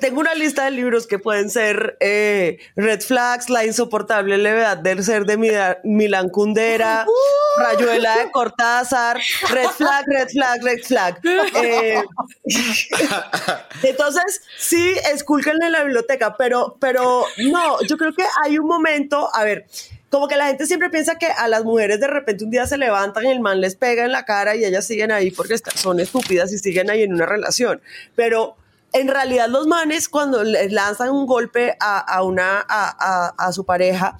tengo una lista de libros que pueden ser eh, Red Flags, La insoportable levedad del ser de Milan Kundera, uh. Rayuela de Cortázar, Red Flag, Red Flag, Red Flag. Eh, entonces, sí, escúlquenle en la biblioteca, pero, pero no, yo creo que hay un momento, a ver, como que la gente siempre piensa que a las mujeres de repente un día se levantan y el man les pega en la cara y ellas siguen ahí porque son estúpidas y siguen ahí en una relación. Pero en realidad los manes cuando le lanzan un golpe a, una, a, a, su pareja,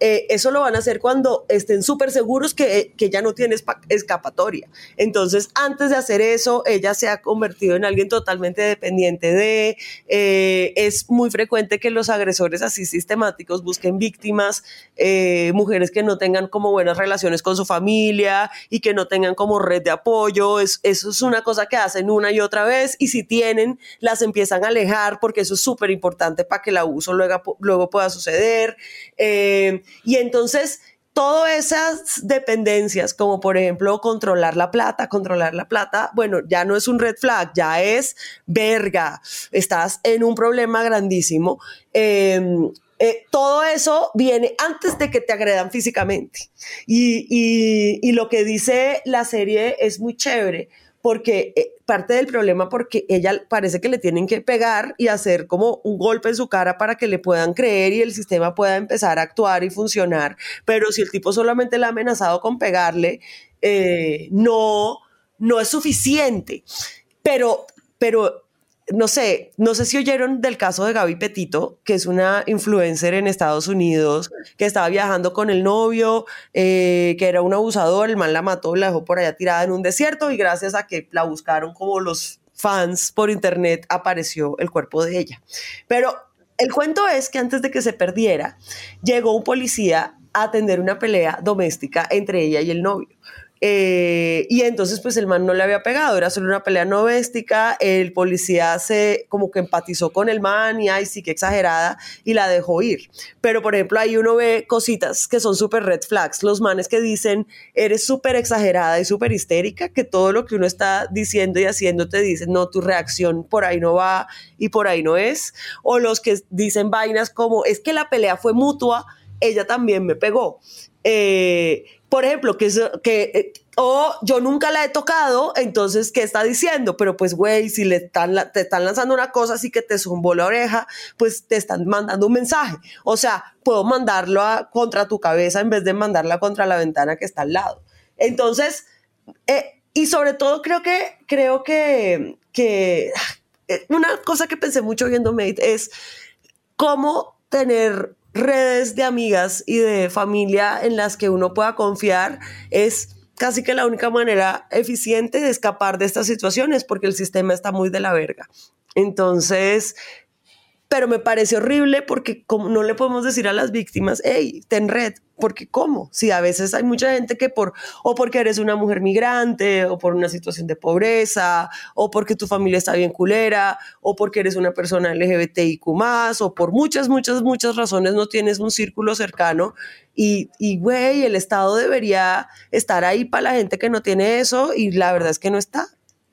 eh, eso lo van a hacer cuando estén súper seguros que, que, ya no tiene escapatoria. Entonces, antes de hacer eso, ella se ha convertido en alguien totalmente dependiente de, eh, es muy frecuente que los agresores así sistemáticos busquen víctimas, eh, mujeres que no tengan como buenas relaciones con su familia y que no tengan como red de apoyo. Es, eso es una cosa que hacen una y otra vez y si tienen, las empiezan a alejar porque eso es súper importante para que el abuso luego pueda suceder. Y entonces, todas esas dependencias, como por ejemplo controlar la plata, controlar la plata, bueno, ya no es un red flag, ya es verga, estás en un problema grandísimo. Em, eh, todo eso viene antes de que te agredan físicamente. y, lo que dice la serie es muy chévere, porque eh, parte del problema porque ella parece que le tienen que pegar y hacer como un golpe en su cara para que le puedan creer y el sistema pueda empezar a actuar y funcionar, pero si el tipo solamente le ha amenazado con pegarle, eh, no, no es suficiente. Pero, pero no sé, no sé si oyeron del caso de Gaby Petito, que es una influencer en Estados Unidos, que estaba viajando con el novio, eh, que era un abusador, el man la mató, la dejó por allá tirada en un desierto y gracias a que la buscaron como los fans por internet apareció el cuerpo de ella. Pero el cuento es que antes de que se perdiera, llegó un policía a atender una pelea doméstica entre ella y el novio. Eh, y entonces pues el man no le había pegado, era solo una pelea doméstica, el policía se como que empatizó con el man y ay sí que exagerada y la dejó ir. Pero por ejemplo ahí uno ve cositas que son súper red flags, los manes que dicen eres súper exagerada y súper histérica, que todo lo que uno está diciendo y haciendo te dicen no, tu reacción por ahí no va y por ahí no es, o los que dicen vainas como es que la pelea fue mutua, ella también me pegó. Eh, por ejemplo, que, que eh, o yo nunca la he tocado, entonces, ¿qué está diciendo? Pero pues, güey, si le están, te están lanzando una cosa así que te zumbó la oreja, pues te están mandando un mensaje. O sea, puedo mandarlo contra tu cabeza en vez de mandarla contra la ventana que está al lado. Entonces, eh, y sobre todo creo que, creo que, que eh, una cosa que pensé mucho viendo Mate es cómo tener redes de amigas y de familia en las que uno pueda confiar es casi que la única manera eficiente de escapar de estas situaciones porque el sistema está muy de la verga. Entonces, pero me parece horrible porque como no le podemos decir a las víctimas, hey, ten red, porque ¿cómo? Si a veces hay mucha gente que por, o porque eres una mujer migrante, o por una situación de pobreza, o porque tu familia está bien culera, o porque eres una persona LGBTIQ o por muchas, muchas, muchas razones no tienes un círculo cercano. Y, y, güey, el Estado debería estar ahí para la gente que no tiene eso, y la verdad es que no está.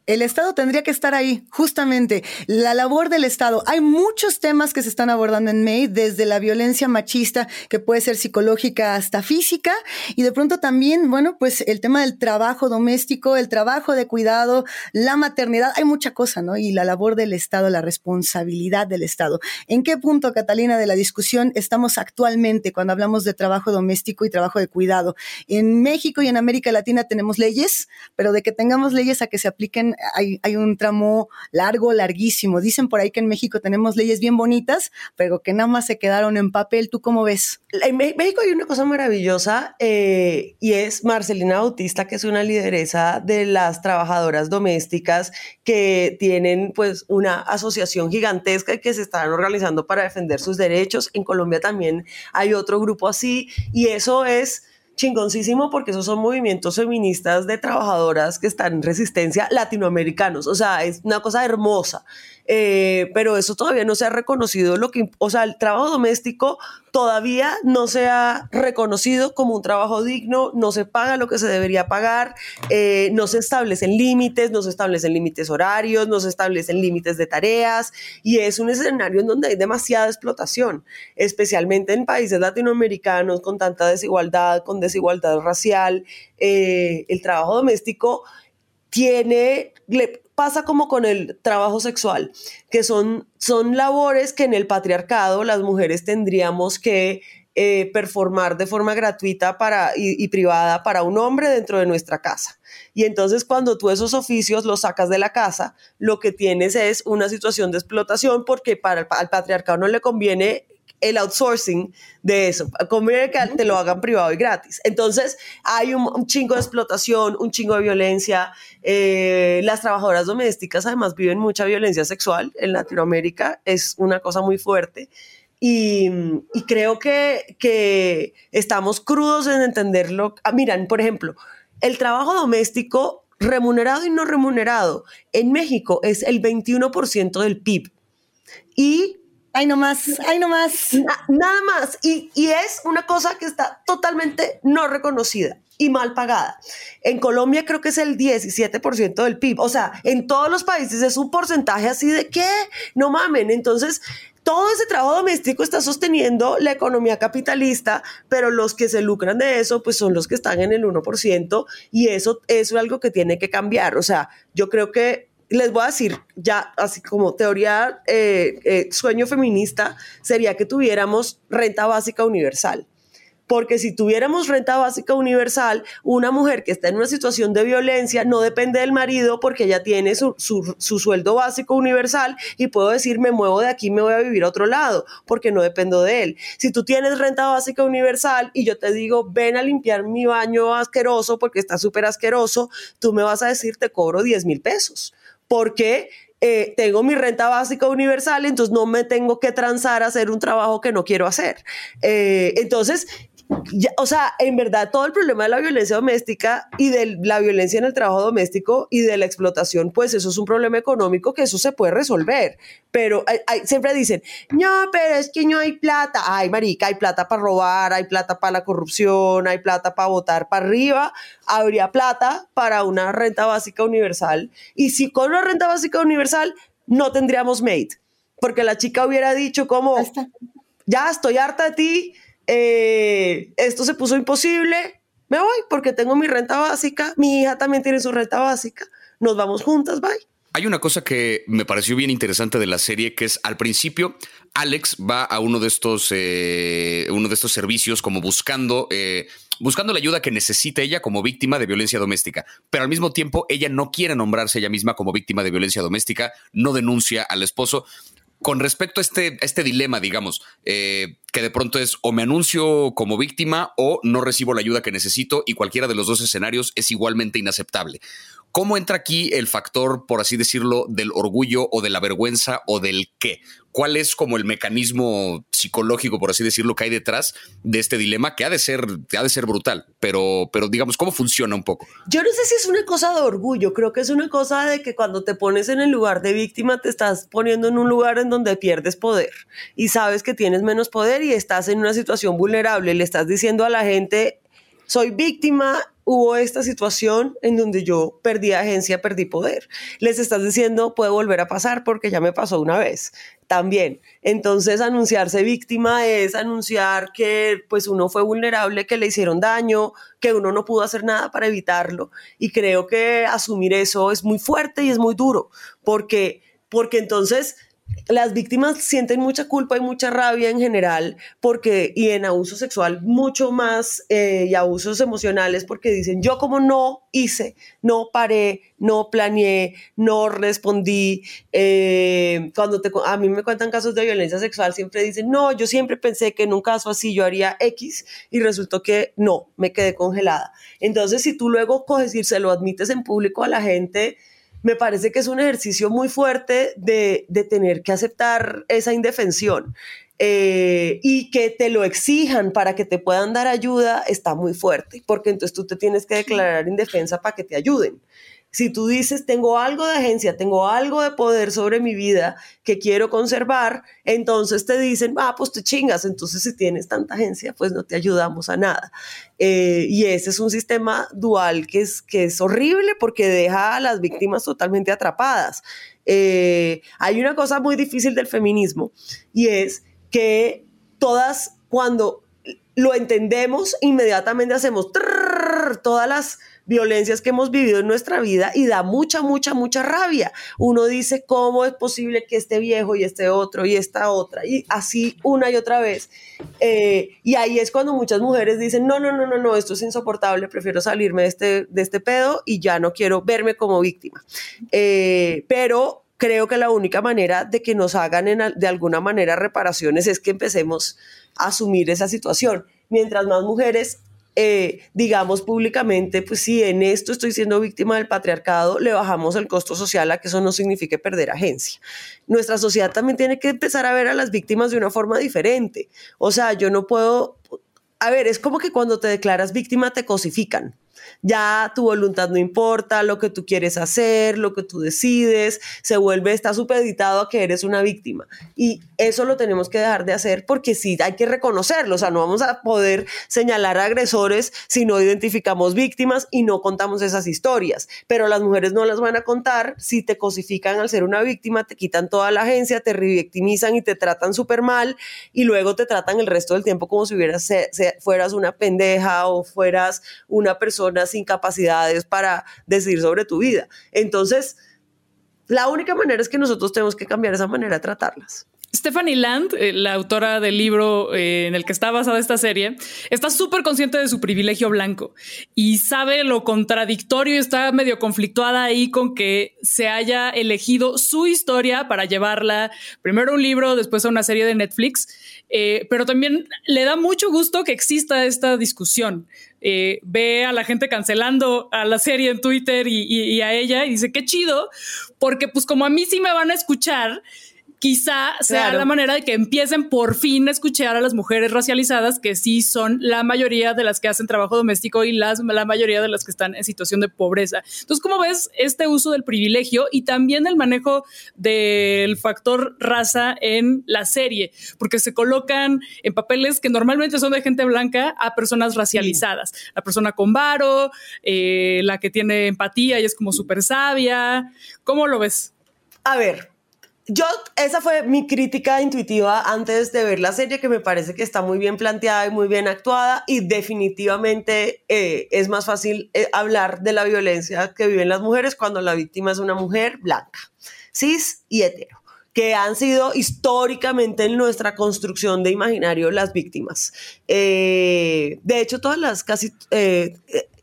El Estado tendría que estar ahí, justamente, la labor del Estado. Hay muchos temas que se están abordando en May, desde la violencia machista, que puede ser psicológica hasta física, y de pronto también, bueno, pues el tema del trabajo doméstico, el trabajo de cuidado, la maternidad, hay mucha cosa, ¿no? Y la labor del Estado, la responsabilidad del Estado. ¿En qué punto, Catalina, de la discusión estamos actualmente cuando hablamos de trabajo doméstico y trabajo de cuidado? En México y en América Latina tenemos leyes, pero de que tengamos leyes a que se apliquen hay, un tramo largo, larguísimo. Dicen por ahí que en México tenemos leyes bien bonitas, pero que nada más se quedaron en papel. ¿Tú cómo ves? En México hay una cosa maravillosa eh, y es Marcelina Bautista, que es una lideresa de las trabajadoras domésticas que tienen pues una asociación gigantesca que se están organizando para defender sus derechos. En Colombia también hay otro grupo así y eso es chingoncísimo porque esos son movimientos feministas de trabajadoras que están en resistencia latinoamericanos. O sea, es una cosa hermosa. Eh, pero eso todavía no se ha reconocido lo que, o sea, el trabajo doméstico todavía no se ha reconocido como un trabajo digno, no se paga lo que se debería pagar, eh, no se establecen límites, no se establecen límites horarios, no se establecen límites de tareas y es un escenario en donde hay demasiada explotación, especialmente en países latinoamericanos con tanta desigualdad, con desigualdad racial, eh, el trabajo doméstico tiene, pasa como con el trabajo sexual, que son, son labores que en el patriarcado las mujeres tendríamos que eh, performar de forma gratuita para, y, privada para un hombre dentro de nuestra casa. Y entonces cuando tú esos oficios los sacas de la casa, lo que tienes es una situación de explotación porque para el, al patriarcado no le conviene el outsourcing de eso. Conviene que te lo hagan privado y gratis. Entonces, hay un, chingo de explotación, un chingo de violencia. Eh, las trabajadoras domésticas además viven mucha violencia sexual en Latinoamérica. Es una cosa muy fuerte. Y, creo que, que, estamos crudos en entenderlo. Ah, miran, por ejemplo, el trabajo doméstico remunerado y no remunerado en México es el 21% del PIB. Y Ay, no más, ay, no más. nada más. Y, y es una cosa que está totalmente no reconocida y mal pagada. En Colombia creo que es el 17% del PIB. O sea, en todos los países es un porcentaje así de que no mamen. Entonces, todo ese trabajo doméstico está sosteniendo la economía capitalista, pero los que se lucran de eso, pues son los que están en el 1% y eso, eso es algo que tiene que cambiar. O sea, yo creo que les voy a decir, ya así como teoría, eh, eh, sueño feminista, sería que tuviéramos renta básica universal. Porque si tuviéramos renta básica universal, una mujer que está en una situación de violencia no depende del marido porque ella tiene su, su, sueldo básico universal y puedo decir, me muevo de aquí, me voy a vivir a otro lado porque no dependo de él. Si tú tienes renta básica universal y yo te digo, ven a limpiar mi baño asqueroso porque está súper asqueroso, tú me vas a decir, te cobro 10 mil pesos porque eh, tengo mi renta básica universal, entonces no me tengo que transar a hacer un trabajo que no quiero hacer. Eh, entonces, o sea, en verdad todo el problema de la violencia doméstica y de la violencia en el trabajo doméstico y de la explotación, pues eso es un problema económico que eso se puede resolver. Pero siempre dicen, no, pero es que no hay plata. Ay, marica, hay plata para robar, hay plata para la corrupción, hay plata para votar para arriba. Habría plata para una renta básica universal. Y si con una renta básica universal no tendríamos mate, porque la chica hubiera dicho como, ya estoy harta de ti eh, esto se puso imposible, me voy porque tengo mi renta básica, mi hija también tiene su renta básica, nos vamos juntas, bye. Hay una cosa que me pareció bien interesante de la serie, que es al principio Alex va a uno de estos, eh, uno de estos servicios como buscando eh, buscando la ayuda que necesita ella como víctima de violencia doméstica, pero al mismo tiempo ella no quiere nombrarse ella misma como víctima de violencia doméstica, no denuncia al esposo. Con respecto a este, este dilema, digamos, eh, que de pronto es o me anuncio como víctima o no recibo la ayuda que necesito y cualquiera de los dos escenarios es igualmente inaceptable. ¿Cómo entra aquí el factor, por así decirlo, del orgullo o de la vergüenza o del qué? ¿Cuál es como el mecanismo psicológico, por así decirlo, que hay detrás de este dilema que ha de ser, ha de ser brutal? Pero, pero digamos, ¿cómo funciona un poco? Yo no sé si es una cosa de orgullo, creo que es una cosa de que cuando te pones en el lugar de víctima te estás poniendo en un lugar en donde pierdes poder y sabes que tienes menos poder y estás en una situación vulnerable, le estás diciendo a la gente, soy víctima hubo esta situación en donde yo perdí agencia, perdí poder. Les estás diciendo, puede volver a pasar porque ya me pasó una vez también. Entonces, anunciarse víctima es anunciar que pues uno fue vulnerable, que le hicieron daño, que uno no pudo hacer nada para evitarlo. Y creo que asumir eso es muy fuerte y es muy duro, porque porque entonces las víctimas sienten mucha culpa y mucha rabia en general porque y en abuso sexual mucho más eh, y abusos emocionales porque dicen yo como no hice no paré no planeé no respondí eh, cuando te, a mí me cuentan casos de violencia sexual siempre dicen no yo siempre pensé que en un caso así yo haría X y resultó que no me quedé congelada entonces si tú luego coges y se lo admites en público a la gente me parece que es un ejercicio muy fuerte de, tener que aceptar esa indefensión. Eh, y que te lo exijan para que te puedan dar ayuda está muy fuerte, porque entonces tú te tienes que declarar indefensa para que te ayuden. Si tú dices, tengo algo de agencia, tengo algo de poder sobre mi vida que quiero conservar, entonces te dicen, ah, pues te chingas, entonces si tienes tanta agencia, pues no te ayudamos a nada. Eh, y ese es un sistema dual que es, que es horrible porque deja a las víctimas totalmente atrapadas. Eh, hay una cosa muy difícil del feminismo y es que todas, cuando lo entendemos, inmediatamente hacemos todas las violencias que hemos vivido en nuestra vida y da mucha, mucha, mucha rabia. Uno dice, ¿cómo es posible que este viejo y este otro y esta otra? Y así una y otra vez. Eh, y ahí es cuando muchas mujeres dicen, no, no, no, no, no, esto es insoportable, prefiero salirme de este, de este pedo y ya no quiero verme como víctima. Eh, pero creo que la única manera de que nos hagan de alguna manera reparaciones es que empecemos a asumir esa situación. Mientras más mujeres eh, digamos públicamente, pues si en esto estoy siendo víctima del patriarcado, le bajamos el costo social a que eso no signifique perder agencia. Nuestra sociedad también tiene que empezar a ver a las víctimas de una forma diferente. O sea, yo no puedo, a ver, es como que cuando te declaras víctima te cosifican ya tu voluntad no importa, lo que tú quieres hacer, lo que tú decides, se vuelve, está supeditado a que eres una víctima. Y eso lo tenemos que dejar de hacer porque sí hay que reconocerlo, o sea, no vamos a poder señalar agresores si no identificamos víctimas y no contamos esas historias, pero las mujeres no las van a contar si te cosifican al ser una víctima, te quitan toda la agencia, te revictimizan y te tratan súper mal y luego te tratan el resto del tiempo como si fueras una pendeja o fueras una persona incapacidades para decidir sobre tu vida. Entonces, la única manera es que nosotros tenemos que cambiar esa manera de tratarlas. Stephanie Land, eh, la autora del libro eh, en el que está basada esta serie, está súper consciente de su privilegio blanco y sabe lo contradictorio y está medio conflictuada ahí con que se haya elegido su historia para llevarla primero a un libro, después a una serie de Netflix, eh, pero también le da mucho gusto que exista esta discusión. Ve a la gente cancelando a la serie en Twitter y, y a ella y dice, qué chido, porque pues como a mí sí me van a escuchar, quizá sea la manera de que empiecen por fin a escuchar a las mujeres racializadas, que sí son la mayoría de las que hacen trabajo doméstico y las, la mayoría de las que están en situación de pobreza. Entonces, ¿cómo ves este uso del privilegio y también el manejo del factor raza en la serie? Porque se colocan en papeles que normalmente son de gente blanca a personas racializadas. La persona con varo, eh, la que tiene empatía y es como súper sabia. ¿Cómo lo ves? A ver, yo, esa fue mi crítica intuitiva antes de ver la serie, que me parece que está muy bien planteada y muy bien actuada y definitivamente eh, es más fácil eh, hablar de la violencia que viven las mujeres cuando la víctima es una mujer blanca, cis y hetero que han sido históricamente en nuestra construcción de imaginario las víctimas. Eh, de hecho, todas las casi...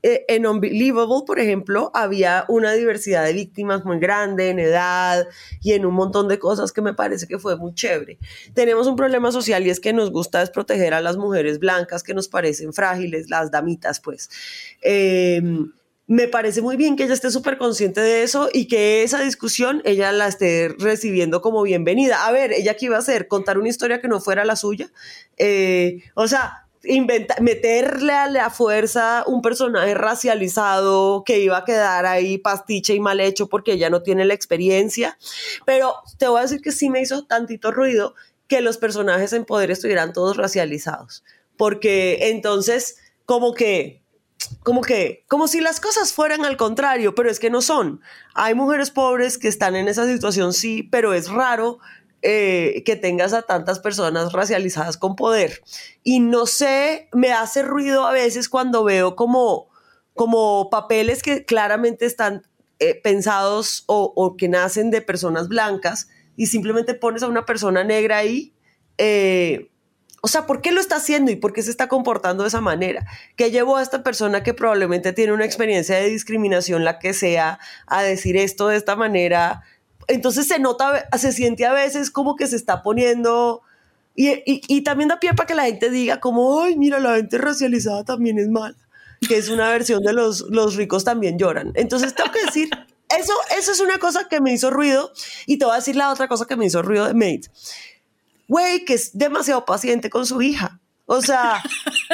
eh, en Unbelievable, por ejemplo, había una diversidad de víctimas muy grande en edad y en un montón de cosas que me parece que fue muy chévere. Tenemos un problema social y es que nos gusta desproteger a las mujeres blancas que nos parecen frágiles, las damitas, pues. Em, me parece muy bien que ella esté súper consciente de eso y que esa discusión ella la esté recibiendo como bienvenida. A ver, ella qué iba a hacer, contar una historia que no fuera la suya. Eh, o sea, meterle a la fuerza un personaje racializado que iba a quedar ahí pastiche y mal hecho porque ella no tiene la experiencia. Pero te voy a decir que sí me hizo tantito ruido que los personajes en poder estuvieran todos racializados. Porque entonces, como que como que, como si las cosas fueran al contrario, pero es que no son. Hay mujeres pobres que están en esa situación, sí, pero es raro eh, que tengas a tantas personas racializadas con poder. Y no sé, me hace ruido a veces cuando veo como, como papeles que claramente están eh, pensados o, que nacen de personas blancas y simplemente pones a una persona negra ahí. Eh, o sea, ¿por qué lo está haciendo y por qué se está comportando de esa manera? ¿Qué llevó a esta persona que probablemente tiene una experiencia de discriminación, la que sea, a decir esto de esta manera? Entonces se nota, se siente a veces como que se está poniendo... Y, también da pie para que la gente diga como, ay, mira, la gente racializada también es mala, que es una versión de los, los ricos también lloran. Entonces tengo que decir, eso, eso es una cosa que me hizo ruido y te voy a decir la otra cosa que me hizo ruido de Mate. Güey, que es demasiado paciente con su hija. O sea,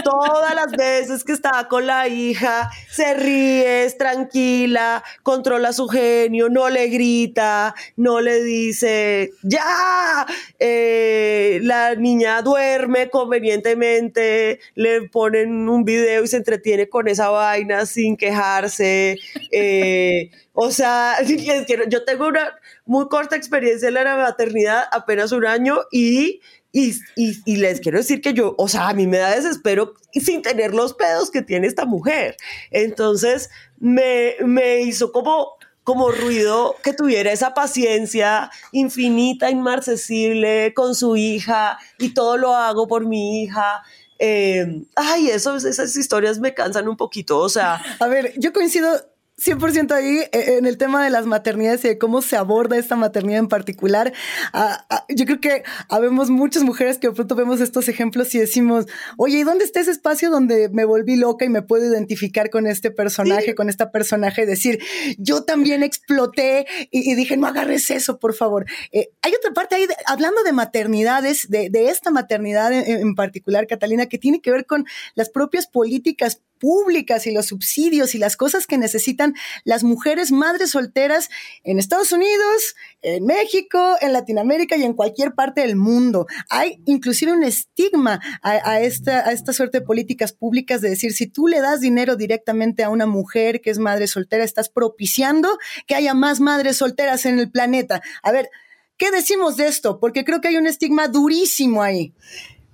todas las veces que está con la hija, se ríe, es tranquila, controla su genio, no le grita, no le dice, ya, eh, la niña duerme convenientemente, le ponen un video y se entretiene con esa vaina sin quejarse. Eh, o sea, yo tengo una muy corta experiencia en la maternidad, apenas un año, y y, y, les quiero decir que yo, o sea, a mí me da desespero sin tener los pedos que tiene esta mujer. Entonces, me, me hizo como, como ruido que tuviera esa paciencia infinita, inmarcesible con su hija y todo lo hago por mi hija. Eh, ay, eso, esas historias me cansan un poquito, o sea. A ver, yo coincido 100% ahí eh, en el tema de las maternidades y de cómo se aborda esta maternidad en particular. Ah, ah, yo creo que habemos muchas mujeres que de pronto vemos estos ejemplos y decimos, oye, ¿y dónde está ese espacio donde me volví loca y me puedo identificar con este personaje, con esta personaje y decir, yo también exploté y, dije, no agarres eso, por favor. Eh, hay otra parte ahí, hablando de maternidades, de, esta maternidad en particular, Catalina, que tiene que ver con las propias políticas públicas y los subsidios y las cosas que necesitan las mujeres madres solteras en Estados Unidos, en México, en Latinoamérica y en cualquier parte del mundo. Hay inclusive un estigma a, esta, a esta suerte de políticas públicas de decir, si tú le das dinero directamente a una mujer que es madre soltera, estás propiciando que haya más madres solteras en el planeta. A ver, ¿qué decimos de esto? Porque creo que hay un estigma durísimo ahí.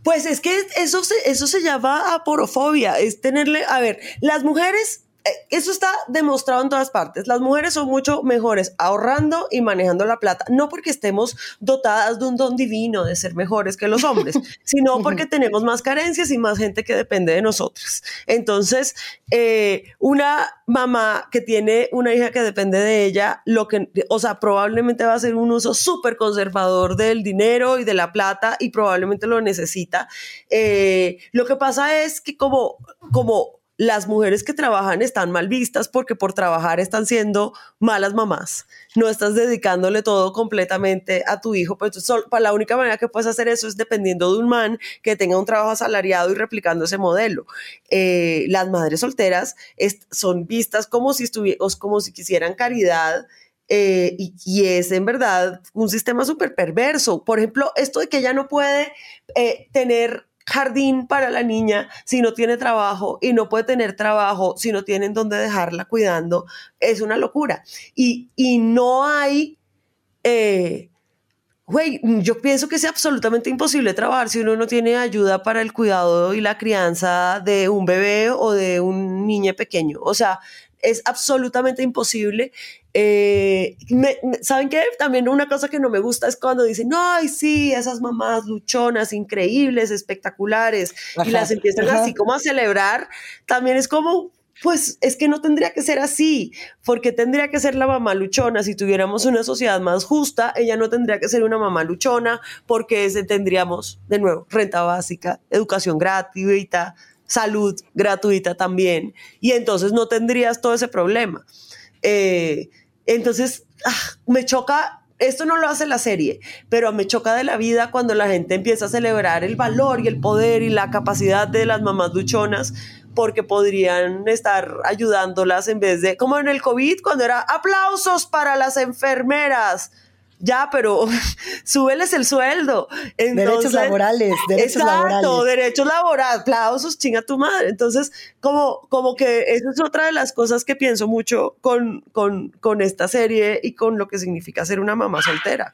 Pues es que eso se, eso se llama aporofobia, es tenerle, a ver, las mujeres eso está demostrado en todas partes. Las mujeres son mucho mejores ahorrando y manejando la plata, no porque estemos dotadas de un don divino de ser mejores que los hombres, sino porque tenemos más carencias y más gente que depende de nosotros. Entonces, eh, una mamá que tiene una hija que depende de ella, lo que, o sea, probablemente va a hacer un uso súper conservador del dinero y de la plata y probablemente lo necesita. Eh, lo que pasa es que como, como las mujeres que trabajan están mal vistas porque por trabajar están siendo malas mamás. No estás dedicándole todo completamente a tu hijo, para la única manera que puedes hacer eso es dependiendo de un man que tenga un trabajo asalariado y replicando ese modelo. Eh, las madres solteras son vistas como si, como si quisieran caridad. Eh, y, es en verdad un sistema súper perverso. Por ejemplo, esto de que ella no puede eh, tener jardín para la niña si no tiene trabajo y no puede tener trabajo si no tienen donde dejarla cuidando, es una locura. Y, no hay, eh, güey, yo pienso que es absolutamente imposible trabajar si uno no tiene ayuda para el cuidado y la crianza de un bebé o de un niño pequeño. O sea, es absolutamente imposible. Eh, ¿Saben qué? También una cosa que no me gusta es cuando dicen, ay, sí, esas mamás luchonas, increíbles, espectaculares, y las empiezan así como a celebrar. También es como, pues es que no tendría que ser así, porque tendría que ser la mamá luchona. Si tuviéramos una sociedad más justa, ella no tendría que ser una mamá luchona, porque tendríamos, de nuevo, renta básica, educación gratuita, salud gratuita también, y entonces no tendrías todo ese problema. Eh, entonces, ah, me choca esto no lo hace la serie, pero me choca de la vida cuando la gente empieza a celebrar el valor y el poder y la capacidad de las mamás luchonas porque podrían estar ayudándolas en vez de, como en el COVID, cuando era aplausos para las enfermeras ya, pero súbeles el sueldo. derechos laborales, derechos exacto, derechos laborales, aplausos, chinga tu madre. Entonces, como, como que eso es otra de las cosas que pienso mucho con, con, con esta serie y con lo que significa ser una mamá soltera.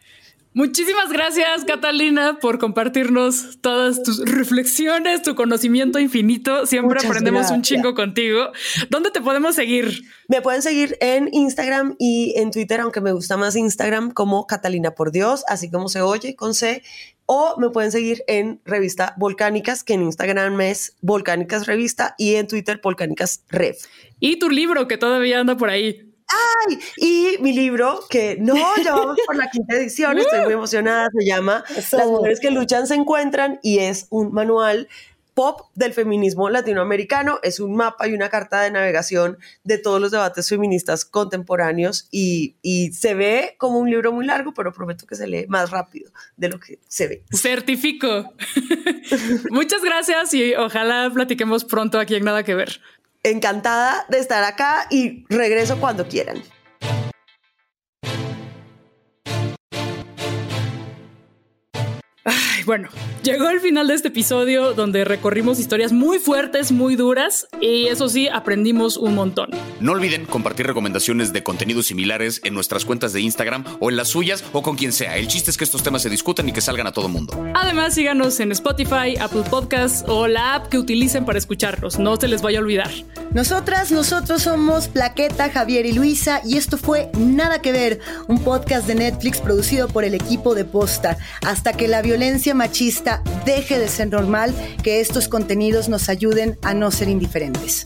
Muchísimas gracias, Catalina, por compartirnos todas tus reflexiones, tu conocimiento infinito. Siempre aprendemos un chingo contigo. ¿Dónde te podemos seguir? Me pueden seguir en Instagram y en Twitter, aunque me gusta más Instagram, como Catalina por Dios, así como se oye con C. O me pueden seguir en Revista Volcánicas, que en Instagram es Volcánicas Revista y en Twitter Volcánicas Rev. Y tu libro, que todavía anda por ahí. ¡Ay! Y mi libro, que no, ya vamos por la quinta edición, estoy muy emocionada, se llama Las mujeres que luchan se encuentran y es un manual pop del feminismo latinoamericano. Es un mapa y una carta de navegación de todos los debates feministas contemporáneos y, y, se ve como un libro muy largo, pero prometo que se lee más rápido de lo que se ve. Certifico. Muchas gracias y ojalá platiquemos pronto aquí en Nada que Ver encantada de estar acá y regreso cuando quieran. bueno, llegó el final de este episodio donde recorrimos historias muy fuertes, muy duras y eso sí, aprendimos un montón. No olviden compartir recomendaciones de contenidos similares en nuestras cuentas de Instagram o en las suyas o con quien sea. El chiste es que estos temas se discutan y que salgan a todo mundo. Además, síganos en Spotify, Apple Podcasts o la app que utilicen para escucharlos. No se les vaya a olvidar. Nosotras, nosotros somos Plaqueta, Javier y Luisa y esto fue Nada que ver, un podcast de Netflix producido por el equipo de Posta. Hasta que la machista deje de ser normal, que estos contenidos nos ayuden a no ser indiferentes.